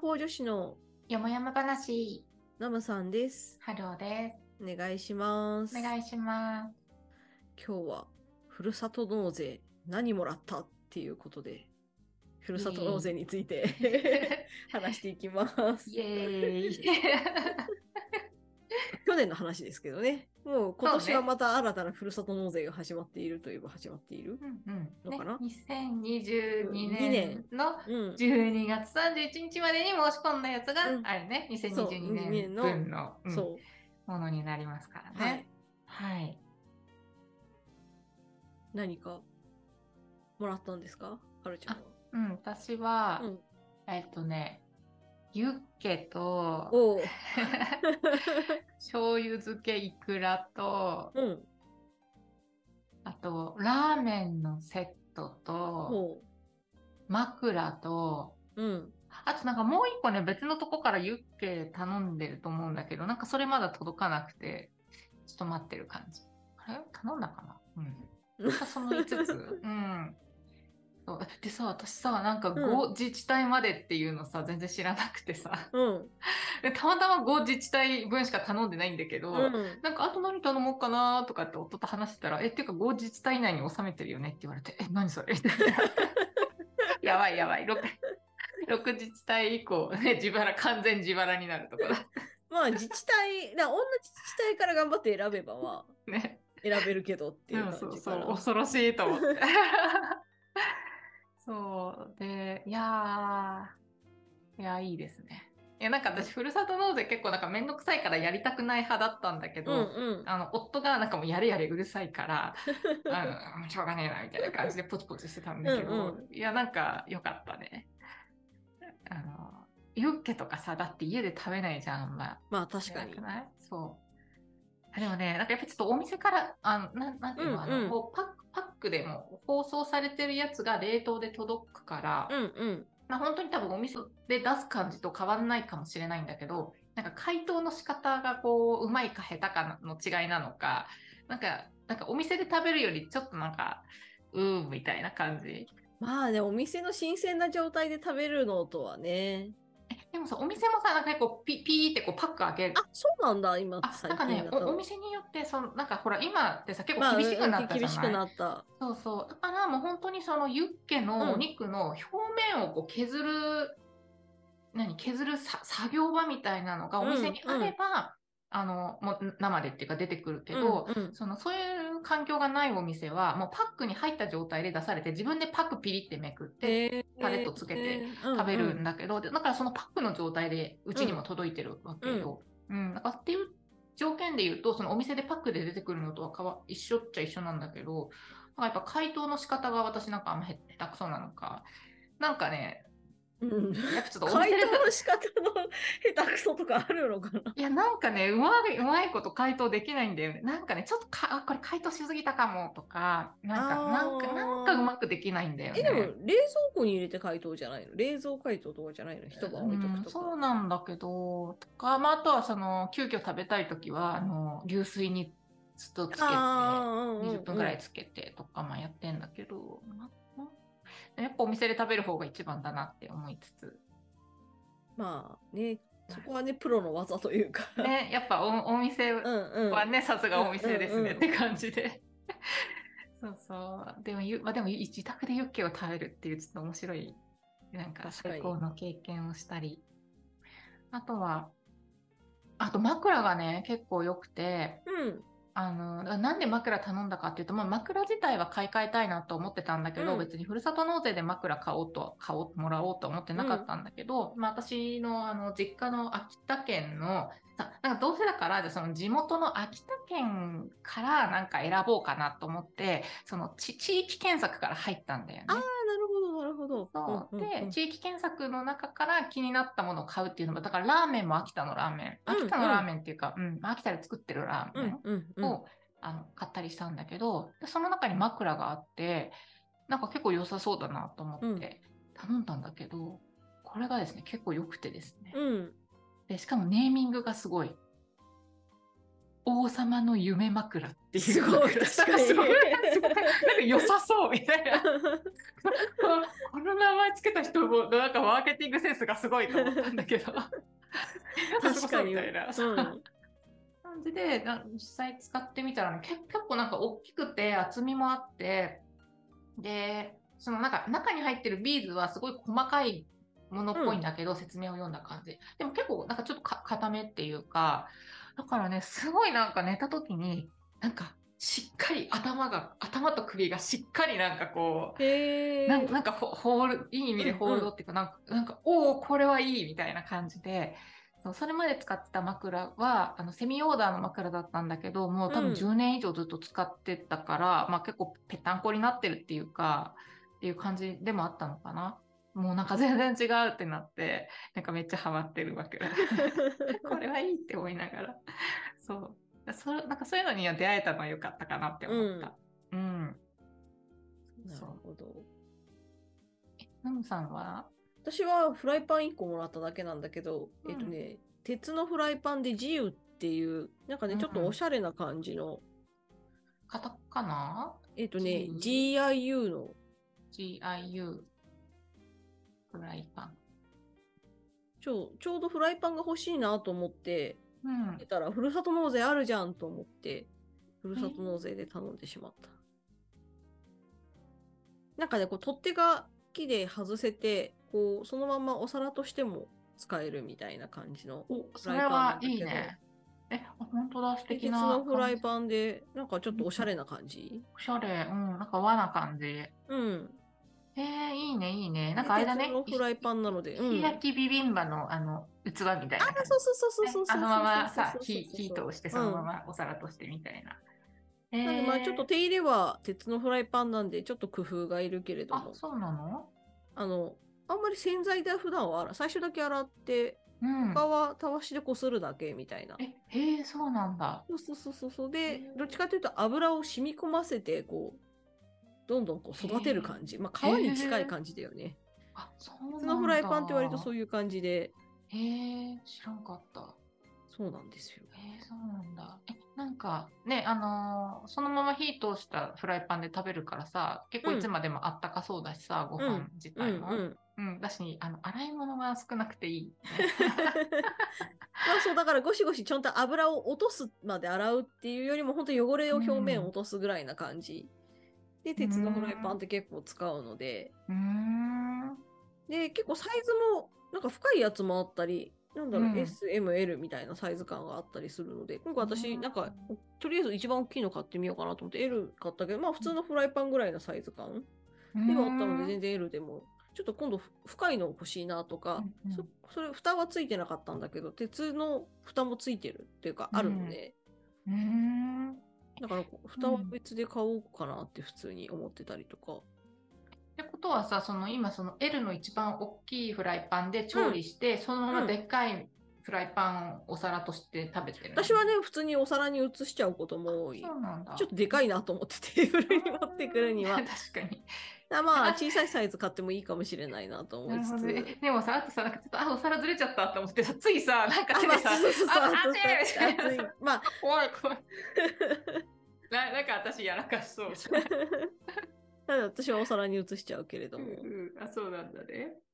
ポー女子のよもやま話、ノムさんです。ハローでお願いします。す。お願いします。今日はふるさと納税何もらったっていうことで、ふるさと納税について 話していきます。イエーイ。去年の話ですけどね。もう今年はまた新たなふるさと納税が始まっているといえば始まっている。うんうん。のかなね、2022二年年のうん。12月31日までに申し込んだやつがうんあるね。そう2022年分のうんそう。ものになりますからはいね。。はい。何かもらったんですか？はるちゃんは。うん、私は、うんえっとね、ユッケと。醤油漬けいくらと、うん。あと、ラーメンのセットと。枕と、うん。あとなんかもう一個ね、別のとこからユッケ頼んでると思うんだけど、なんかそれまだ届かなくて、ちょっと待ってる感じ。あれ？頼んだかな？うん。その5つ？うん。そうでさ、私さ、なんかうん5自治体までっていうのさ、全然知らなくてさ、うん。でたまたま5自治体分しか頼んでないんだけど、うん。なんかあと何頼もうかなとかって夫と話してたら、え、っていうか5自治体以内に収めてるよねって言われて、え、何それ？やばいやばい。6, 6自治体以降、ね、自腹、完全自腹になるとこ。まあ自治体、な同じ自治体から頑張って選べばまあ ね。選べるけどっていうそうそう感じかな。そう、恐ろしいと思って。そう。で、いやー、いや、いいですね。いや、なんか私、ふるさと納税結構なんかめんどくさいからやりたくない派だったんだけど、うんうん。あの夫がなんかもうやれやれうるさいから、あのしょうがねえなみたいな感じでポチポチしてたんだけど、うんいや、なんか良かったね。あの、ユッケとかさ、だって家で食べないじゃん、あんま。まあ確かにそう。あでもね、なんかやっぱちょっとお店から、あのなんなんていうの、うんうんあのこうパックでも包装されてるやつが冷凍で届くから、うんうん。まあ、本当に多分お店で出す感じと変わんないかもしれないんだけど、なんか解凍の仕方がこう、うまいか下手かの違いなのか、なんか、なんかお店で食べるよりちょっとなんか、うーんみたいな感じ。まあね、お店の新鮮な状態で食べるのとはね。えでもさ、お店もさ、なんか結構ピピーってこうパック開ける。あ、そうなんだ、今あ、最なんかね。お、お店によって、その、なんかほら、今ってさ、結まあ構厳しくなったじゃない、厳しくなった。そうそう。だからもう本当にそのユッケのお肉の表面をこう削る、何、削るさ作業場みたいなのがお店にあれば、あの、もう生でっていうか出てくるけど、うんうんそのそういう環境がないお店は、もうパックに入った状態で出されて、自分でパックピリってめくって、タレとつけてうん食べるうんんだけど、でだからそのパックの状態でうちにも届いてるわけよ。うん、だからっていう条件で言うと、そのお店でパックで出てくるのとはかわ一緒っちゃ一緒なんだけど、なんかやっぱ解凍の仕方が私なんかあんまへ下手くそなのか、なんかね、うんやっぱちょっとお解店で凍の仕方の下手くそとかあるのかな？いや、なんかね、うまい、うまいこと解凍できないんだよね。なんかね、ちょっとか、あ、これ解凍しすぎたかもとか、なんか、なんか、なんかうまくできないんだよね。え、でも冷蔵庫に入れて解凍じゃないの？冷蔵解凍とかじゃないの？一晩置いとくとか。うんそうなんだけど、とか、まあ、あとはその、急遽食べたいときは、あの、流水にずっとつけて、あーうんうんうん20分ぐらいつけてとか、まあやってんだけど、まあやっぱお店で食べる方が一番だなって思いつつ。まあね、そこはね、プロの技というか。ね、やっぱおお店。はね、さすがお店ですねって感じで。そうそう。でも、ゆまあ、でも自宅でユッケを食べるっていうちょっと面白い、なんか最高の経験をしたり。あとは、あと枕がね、結構良くて、うん。あのなんで枕頼んだかっていうと、まあ、枕自体は買い替えたいなと思ってたんだけど、うん。別にふるさと納税で枕買おうと買おうもらおうと思ってなかったんだけど、まあ、私のあの実家の秋田県のさなんかどうせだからじゃあその地元の秋田県からなんか選ぼうかなと思ってその地地域検索から入ったんだよね。ああ、なるほど。そう。うんうんうん。で、地域検索の中から気になったものを買うっていうのも、だからラーメンも秋田のラーメン、うん秋田のラーメンっていうか、うん秋田で作ってるラーメンうんうんうん。を、あの買ったりしたんだけどでその中に枕があってなんか結構良さそうだなと思って頼んだんだけど、これがですね結構良くてですね、うん。でしかもネーミングがすごい王様の夢枕っていうすごい枕確かになんか良さそうみたいな。この名前つけた人もなんかマーケティングセンスがすごいと思ったんだけど。確かに。みたいな。うん、感じで実際使ってみたら、ね、結構なんか大きくて厚みもあってでそのなんか中に入ってるビーズはすごい細かいものっぽいんだけど、うん、説明を読んだ感じでも結構なんかちょっと固めっていうかだからねすごいなんか寝た時になんかしっかり頭が頭と首がしっかりなんかこうなんなんかホールいい意味でホールドっていうか、うんうん、なんかなんかおおこれはいいみたいな感じでそれまで使ってた枕はあのセミオーダーの枕だったんだけどもう多分10年以上ずっと使ってたから、うん、まあ、結構ぺったんこになってるっていうかっていう感じでもあったのかな。もうなんか全然違うってなってなんかめっちゃハマってる枕 これはいいって思いながらそうそなんかそういうのには出会えたのは良かったかなって思った。うん。うん、なるほど。え、ナムさんは？私はフライパン1個もらっただけなんだけど、うん、えっとね、鉄のフライパンで自由っていう、なんかね、ちょっとおしゃれな感じの。カタカナ？えっとね、GIU の。GIU フライパン。ちょちょうどフライパンが欲しいなと思って、うん、出たら、ふるさと納税あるじゃんと思って、ふるさと納税で頼んでしまった。なんかね、こう取っ手が木で外せて、こうそのままお皿としても使えるみたいな感じのフライパンなんだけど。いいね。え、本当だ、素敵な。鉄のフライパンで、なんかちょっとおしゃれな感じ？おしゃれ、うん、なんか和な感じ。うん。えー、いいね、いいね。なんかあれだね。鉄のフライパンなので。石焼きビビンバのあの器みたいな。あ、そうそうそうそうそうあのままさ、火火通して、そのままお皿としてみたいな。うん、なんでまあちょっと手入れは鉄のフライパンなんで、ちょっと工夫がいるけれども。あ、そうなの？あの、あんまり洗剤で普段は洗最初だけ洗って、うん、他はたわしでこするだけみたいな。え、へえ、そうなんだ。そうそうそうそう。で、どっちかというと油を染み込ませて、こう、どんどんこう育てる感じ。まあ、皮に近い感じだよね。あ、そうなんだ。普通のフライパンって割とそういう感じで。へえ、知らんかった。そうなんですよ。へえ、そうなんだ。え、なんかね、あのー、そのまま火通したフライパンで食べるからさ、結構いつまでもあったかそうだしさ、うん、ご飯自体も。うんうんうん、だし、あの、洗い物が少なくていい。まあそう、だからゴシゴシちゃんと油を落とすまで洗うっていうよりも、本当汚れを表面を落とすぐらいな感じ。で、鉄のフライパンって結構使うので。うん。で、結構サイズも、なんか深いやつもあったり、なんだろう、うん。S、M、L みたいなサイズ感があったりするので、今回私、うん。なんか、とりあえず一番大きいの買ってみようかなと思って L 買ったけど、まあ普通のフライパンぐらいのサイズ感ではあったので、全然 L でも、ちょっと今度ふ深いの欲しいなとか、うんうん。そそれ蓋はついてなかったんだけど、鉄の蓋もついてるっていうか、あるので、うん。だから蓋は別で買おうかなって普通に思ってたりとか。ってことはさ、その今その L の一番大きいフライパンで調理して、そのままでっかいフライパンをお皿として食べてるの私はね、普通にお皿に移しちゃうことも多い。そうなんだ。ちょっとでかいなと思ってテーブルに持ってくるには。確かに。あまあ、小さいサイズ買ってもいいかもしれないなと思いつつ。ね、でもさ、あとさ、なんかちょっと、あ、お皿ずれちゃったと思ってさ、ついさ、なんか手でさ、あまあそうそうそうあ、そう熱い 怖い怖い。な なんか私やらかしそう。ただ私はお皿に移しちゃうけれども。うんうん、あ、そうなんだね。えー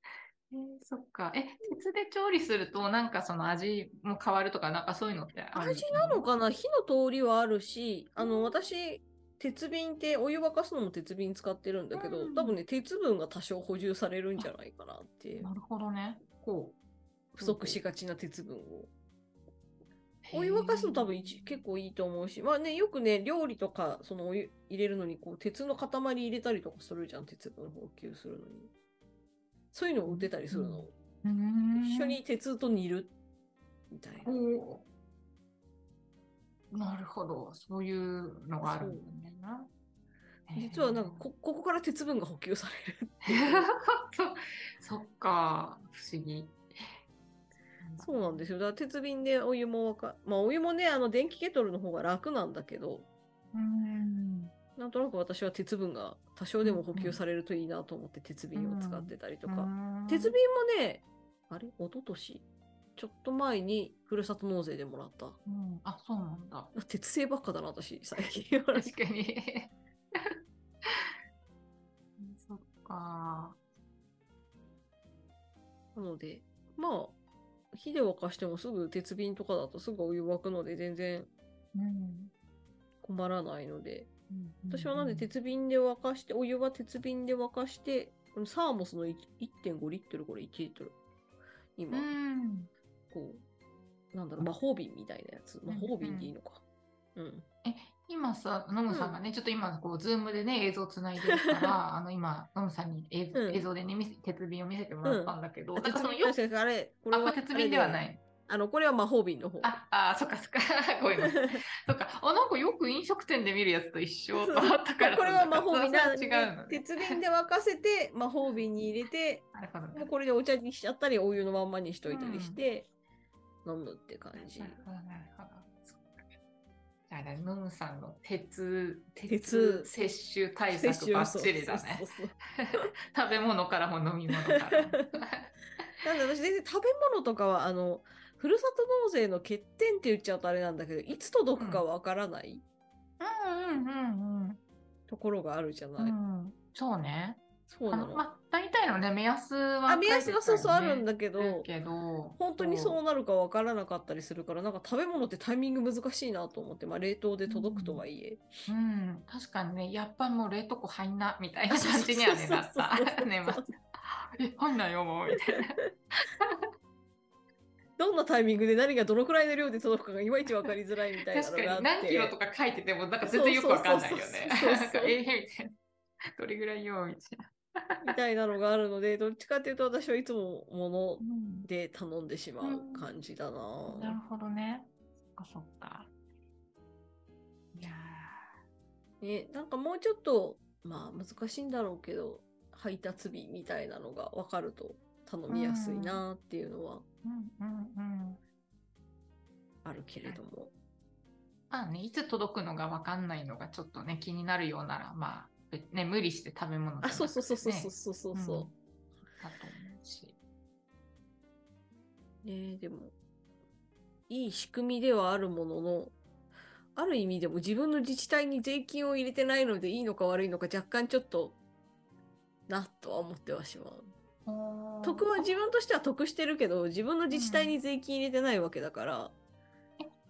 そっか。え、鉄で調理すると、なんかその味も変わるとか、なんかそういうのってある味なのかな？火の通りはあるし、あの、私、鉄瓶ってお湯沸かすのも鉄瓶使ってるんだけど、うん多分ね、鉄分が多少補充されるんじゃないかなっていう。なるほどね。こ不足しがちな鉄分を。う。お湯沸かすの多分一結構いいと思うし、まあね、よくね、料理とか、そのお湯入れるのに、こう、鉄の塊入れたりとかするじゃん、鉄分補給するのに。そういうのを売ってたりするの。うーん一緒に鉄と煮るみたいな。なるほど。そういうのがあるんだね。実はなんかこ、ここから鉄分が補給される。そ そっか、不思議。そうなんですよ。だから鉄瓶でお湯も沸か、まあお湯もね、あの電気ケトルの方が楽なんだけど、うん。なんとなく私は鉄分が多少でも補給されるといいなと思って鉄瓶を使ってたりとか。鉄瓶もね、あれ？一昨年？ちょっと前にふるさと納税でもらった。うん、あ、そうなんだ。鉄製ばっかだな、私、最近。確かに。そっか。なので、まあ、火で沸かしてもすぐ鉄瓶とかだとすぐお湯沸くので全然困らないので、うん、私はなんで鉄瓶で沸かして、お湯は鉄瓶で沸かして、このサーモスの1.5リットル、これ1リットル。今、うん、こう、なんだろう、魔法瓶みたいなやつ。魔法瓶でいいのか。うん。今さ、ノムさんがね、ちょっと今、こう、ズームでね、映像つないでるから、あの、今、ノムさんに映映像でね、鉄瓶を見せてもらったんだけど、あなんかそのよあれ、これあ、は鉄瓶ではない。あの、これは魔法瓶の方。あ、あ、そっかそっか。ごめんなさい。そっか。あ、なんかよく飲食店で見るやつと一緒と思ったから。これは魔法瓶なな違うのね。鉄瓶で沸かせて、魔法瓶に入れて、ねこれでお茶にしちゃったり、お湯のまんまにしといたりして、飲むって感じな。るほど、なるほど。そっかじゃあね、ノムさんの鉄、鉄鉄摂取対策バッチリだね食べ物からも飲み物からも。なんで私全然食べ物とかはあのふるさと納税の欠点って言っちゃうとあれなんだけどいつ届くかわからないうんうんうんところがあるじゃうない。ん。うん、そうね。そうなの。まあ、大体のね、目安は、あ目安がそうそうあるんだけどだけど、本当にそうなるかわからなかったりするからなんか食べ物ってタイミング難しいなと思って、まあ、冷凍で届くとはいえ、うん、確かにね、やっぱもう冷凍庫入んなみたいな感じにはね、なった。年末。え、入んないよ、もう、みたいな。どんなタイミングで何がどのくらいの量で届くかがいまいち分かりづらいみたいなのが何キロとか書いてても、なんか全然よくわかんないよね。どれぐらいよ、みたいな。みたいなのがあるのでどっちかっていうと私はいつも物うんで頼んでしまう感じだな。なるほどね。そっかそっか。いやね、なんかもうちょっとまあ難しいんだろうけど配達日みたいなのが分かると頼みやすいなっていうのはーうんうんうん。あるけれども。まあね、いつ届くのがわかんないのがちょっとね、気になるようなら、まあ、べね、無理して食べ物じゃなくてあそうそうそうそうねそうそうそう。うんだと思うし。ねでもいい仕組みではあるもののある意味でも自分の自治体に税金を入れてないのでいいのか悪いのか若干ちょっとなとは思ってはしまう。得は自分としては得してるけど自分の自治体に税金入れてないわけだから、え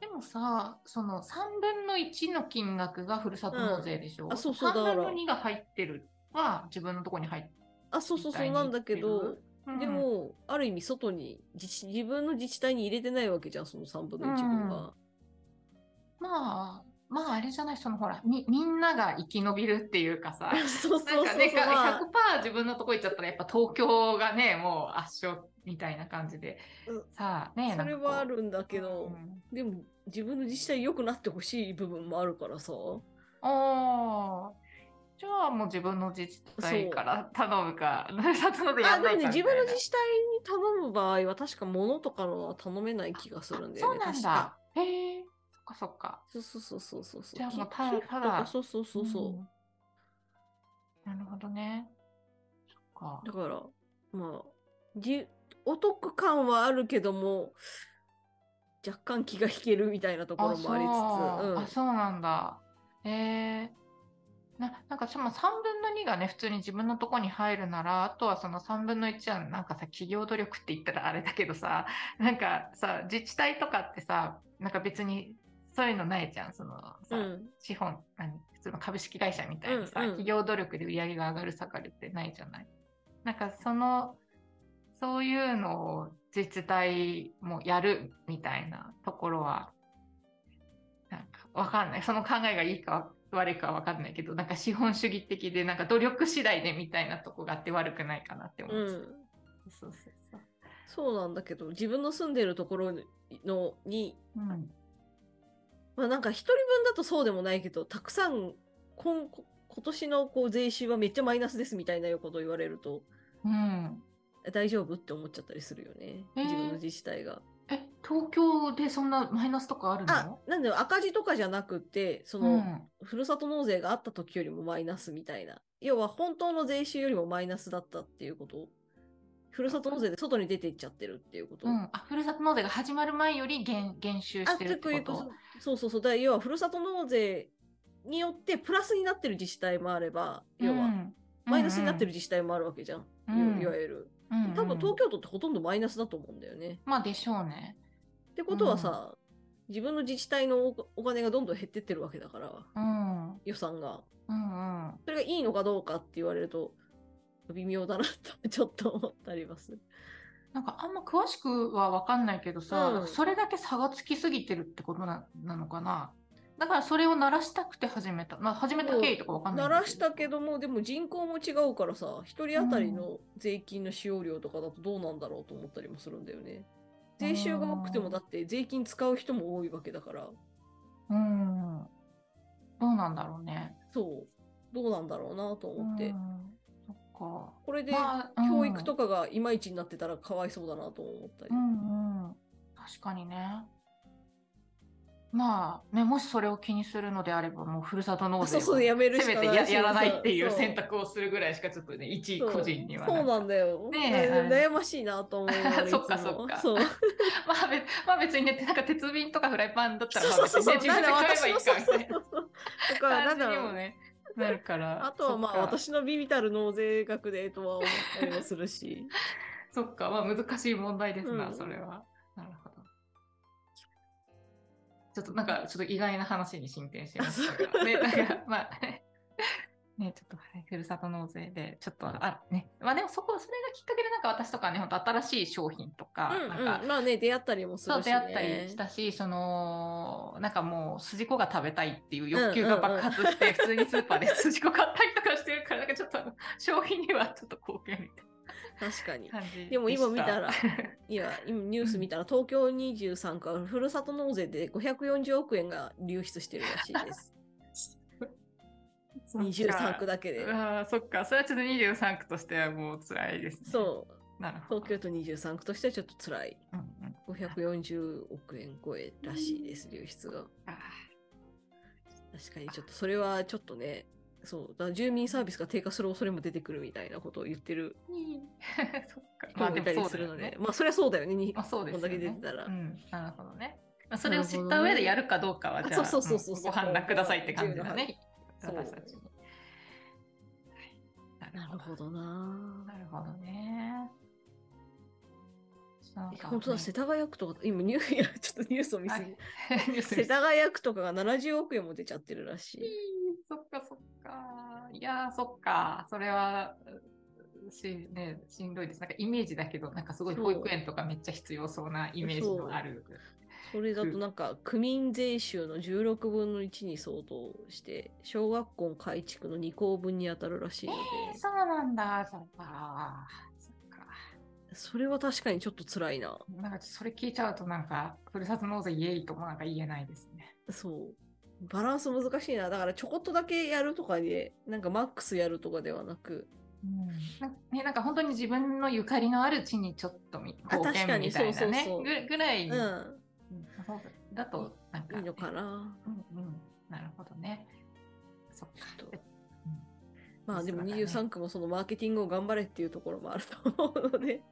でもさ、その3分の1の金額がふるさと納税でしょ、うんあそうそう3だから。分の2が入ってるは自分のとこに入ってあそうそうそうなんだけど、で、もある意味外に自治自分の自治体に入れてないわけじゃんその3分の1分が。まあ、まああれじゃない、そのほら、みみんなが生き延びるっていうかさ、そうそうそうそう。なんかね、かまあ100%自分のとこ行っちゃったら、やっぱ東京がね、もう圧勝みたいな感じで、うんさあね、それはあるんだけけど、でも自分の自治体良くなってほしい部分もあるからさ。ああ、じゃあもう自分の自治体から頼むか、ふるさと納税やあでもね自分の自治体に頼む場合は確か物とかのは頼めない気がするんだよね。そうなんだ。へえ、そっかそっか。そうそうそうそうそうそう。じゃあもうきただただそうそうそうそう。んなるほどね。そっか。だから、まあ、じお得感はあるけども、若干気が引けるみたいなところもありつつ、そううんあそうなんだ。へえななんかしかも3分の2がね普通に自分のとこに入るならあとはその3分の1はなんかさ企業努力って言ったらあれだけどさなんかさ自治体とかってさなんか別にそういうのないじゃんそのさ、うん資本何普通の株式会社みたいにさ、うんうん企業努力で売り上げが上がる下がるってないじゃない？なんかそのそういうのを自治体もやるみたいなところはなんかわかんないその考えがいいか悪いかはわかんないけどなんか資本主義的でなんか努力次第でみたいなとこがあって悪くないかなって思うう。ん。そうそうそう。そうなんだけど、自分の住んでるところのに、うんまあなんか一人分だとそうでもないけど、たくさん今今年のこう税収はめっちゃマイナスですみたいなことを言われると、うん、大丈夫って思っちゃったりするよね。えー自分の自治体が。え東京でそんなマイナスとかあるの？あ、なんだよ、赤字とかじゃなくて、その、うんふるさと納税があった時よりもマイナスみたいな。要は本当の税収よりもマイナスだったっていうこと？ふるさと納税で外に出ていっちゃってるっていうこと。うん、あふるさと納税が始まる前より減減収あしてるってこと？そうそうそう。だ要はふるさと納税によってプラスになってる自治体もあれば、要はマイナスになってる自治体もあるわけじゃん。うんいわゆる。うんうん多分東京都ってほとんどマイナスだと思うんだよね。まあでしょうね。ってことはさ、自分の自治体のおお金がどんどん減ってってるわけだから、うん。予算が。うんうん。それがいいのかどうかって言われると、微妙だなと ちょっと思ったります。なんかあんま詳しくは分かんないけどさ、うんそれだけ差がつきすぎてるってことななのかな？だからそれを鳴らしたくて始めた。まあ始めた経緯とか分かんない鳴らしたけども、でも人口も違うからさ、一人当たりの税金の使用量とかだとどうなんだろうと思ったりもするんだよね。税収が多くてもだって税金使う人も多いわけだから、うん。どうなんだろうね。そう、どうなんだろうなと思って。これで教育とかがいまいちになってたらかわいそうだなと思ったり。うんうん。確かにね。まあね、もしそれを気にするのであれば、もうふるさと納税をせめてややらないっていう選択をするぐらいしかちょっとね、一個人にはそうなんだよ。ね悩ましいなと思いながらいつそもっかそっか まあ別まあ別にね、なんか鉄瓶とかフライパンだったら、そうそうそうそう。まあ別にね自分で買えばいいかみたいなとか、なんだろう。ね、なるから。あとはまあ私のビビたる納税額でとは思ったりもするし。そっか、まあ難しい問題ですな、うんそれは。なるほど。ちょっとなんか、ちょっと意外な話に進展しましたが、ね、なんか、まあ、ね、ちょっと、はい、ふるさと納税で、ちょっと、あ、ね、まあでもそこ、それがきっかけで、なんか私とかね、本当新しい商品とか、うんなんかうん、まあね、出会ったりもするし、ね。そう出会ったりしたし、そのなんかもう筋子が食べたいっていう欲求が爆発して、普通にスーパーで筋子買ったりとかしてるから、なんかちょっとあの消費にはちょっと貢献みたい確かに。でも今見した。らいや、今ニュース見たら東京23区はふるさと納税で540億円が流出してるらしいです。23区だけで。ああ、そっか。それはちょっと23区としてはもう辛いですね。そう。なるほど。東京都23区としてはちょっと辛い。うんうん、540億円超えらしいです、流出が。あ確かにちょっとそれはちょっとね、そう、だ住民サービスが低下する恐れも出てくるみたいなことを言ってるー そっか。人もいたりするので、まあそれはそうだよね、にまあそうですよね。こんだけ出てたら。うん、なるほどね。まあ、それを知った上でやるかどうかは、じゃあ、あそうそうそうそうご判断くださいって感じだね。そう私たちに。はいなるほどななるほどね。なんか本当だ、世田谷区とか、今ニュー、いやちょっとニュースを見すぎ、世田谷区とかが70億円も出ちゃってるらしい。そっかそっか。いやー、そっか。それは、うし,、ね、しんどいです。なんかイメージだけど、なんかすごい保育園とかめっちゃ必要そうなイメージのある。それだとなんか区民税収の16分の1に相当して、小学校改築の2校分に当たるらしいので、そうなんだ。そっか。そっか。それは確かにちょっと辛いな。なんかそれ聞いちゃうと、なんか、ふるさと納税イエイともなんか言えないですね。そう。バランス難しいな。だからちょこっとだけやるとかで、なんかマックスやるとかではなく、うんなね、なんか本当に自分のゆかりのある地にちょっとみあ貢献みたいなね確かにそうそうそうぐぐらいうんそ うだとなんかいいのかな？うんうん、なるほどね。そっか。うんまあでもそうだね23区もそのマーケティングを頑張れっていうところもあると思うので、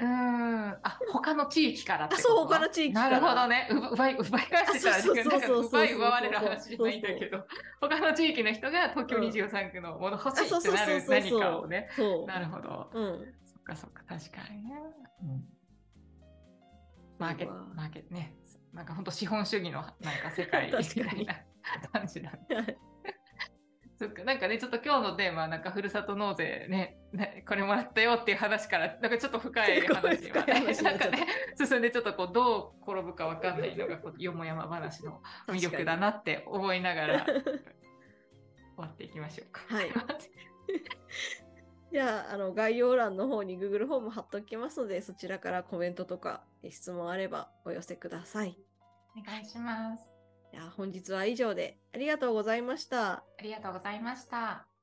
うーん。あ、他の地域からあそう他の地域からなるほどね。奪い、奪い返してたら、奪い奪われる話じゃないんだけど、他の地域の人が東京23区のもの欲しいってなる何かをね。そう。なるほど。うん。そっかそっか、確かにね。うんマーケット、マーケットね。なんか本当資本主義のなんか世界 みたいな感じだね。そっか、なんかね、ちょっと今日のテーマは、なんかふるさと納税ねね、これもらったよっていう話から、なんかちょっと深い話が、ね、なんかね、進んでちょっとこう、どう転ぶかわかんないのが、こうよもやま話の魅力だなって思いながら、終わっていきましょうか。はいじゃあ、あの概要欄の方に Google フォーム貼っておきますので、そちらからコメントとか質問あればお寄せください。お願いします。じゃあ本日は以上でありがとうございました。ありがとうございました。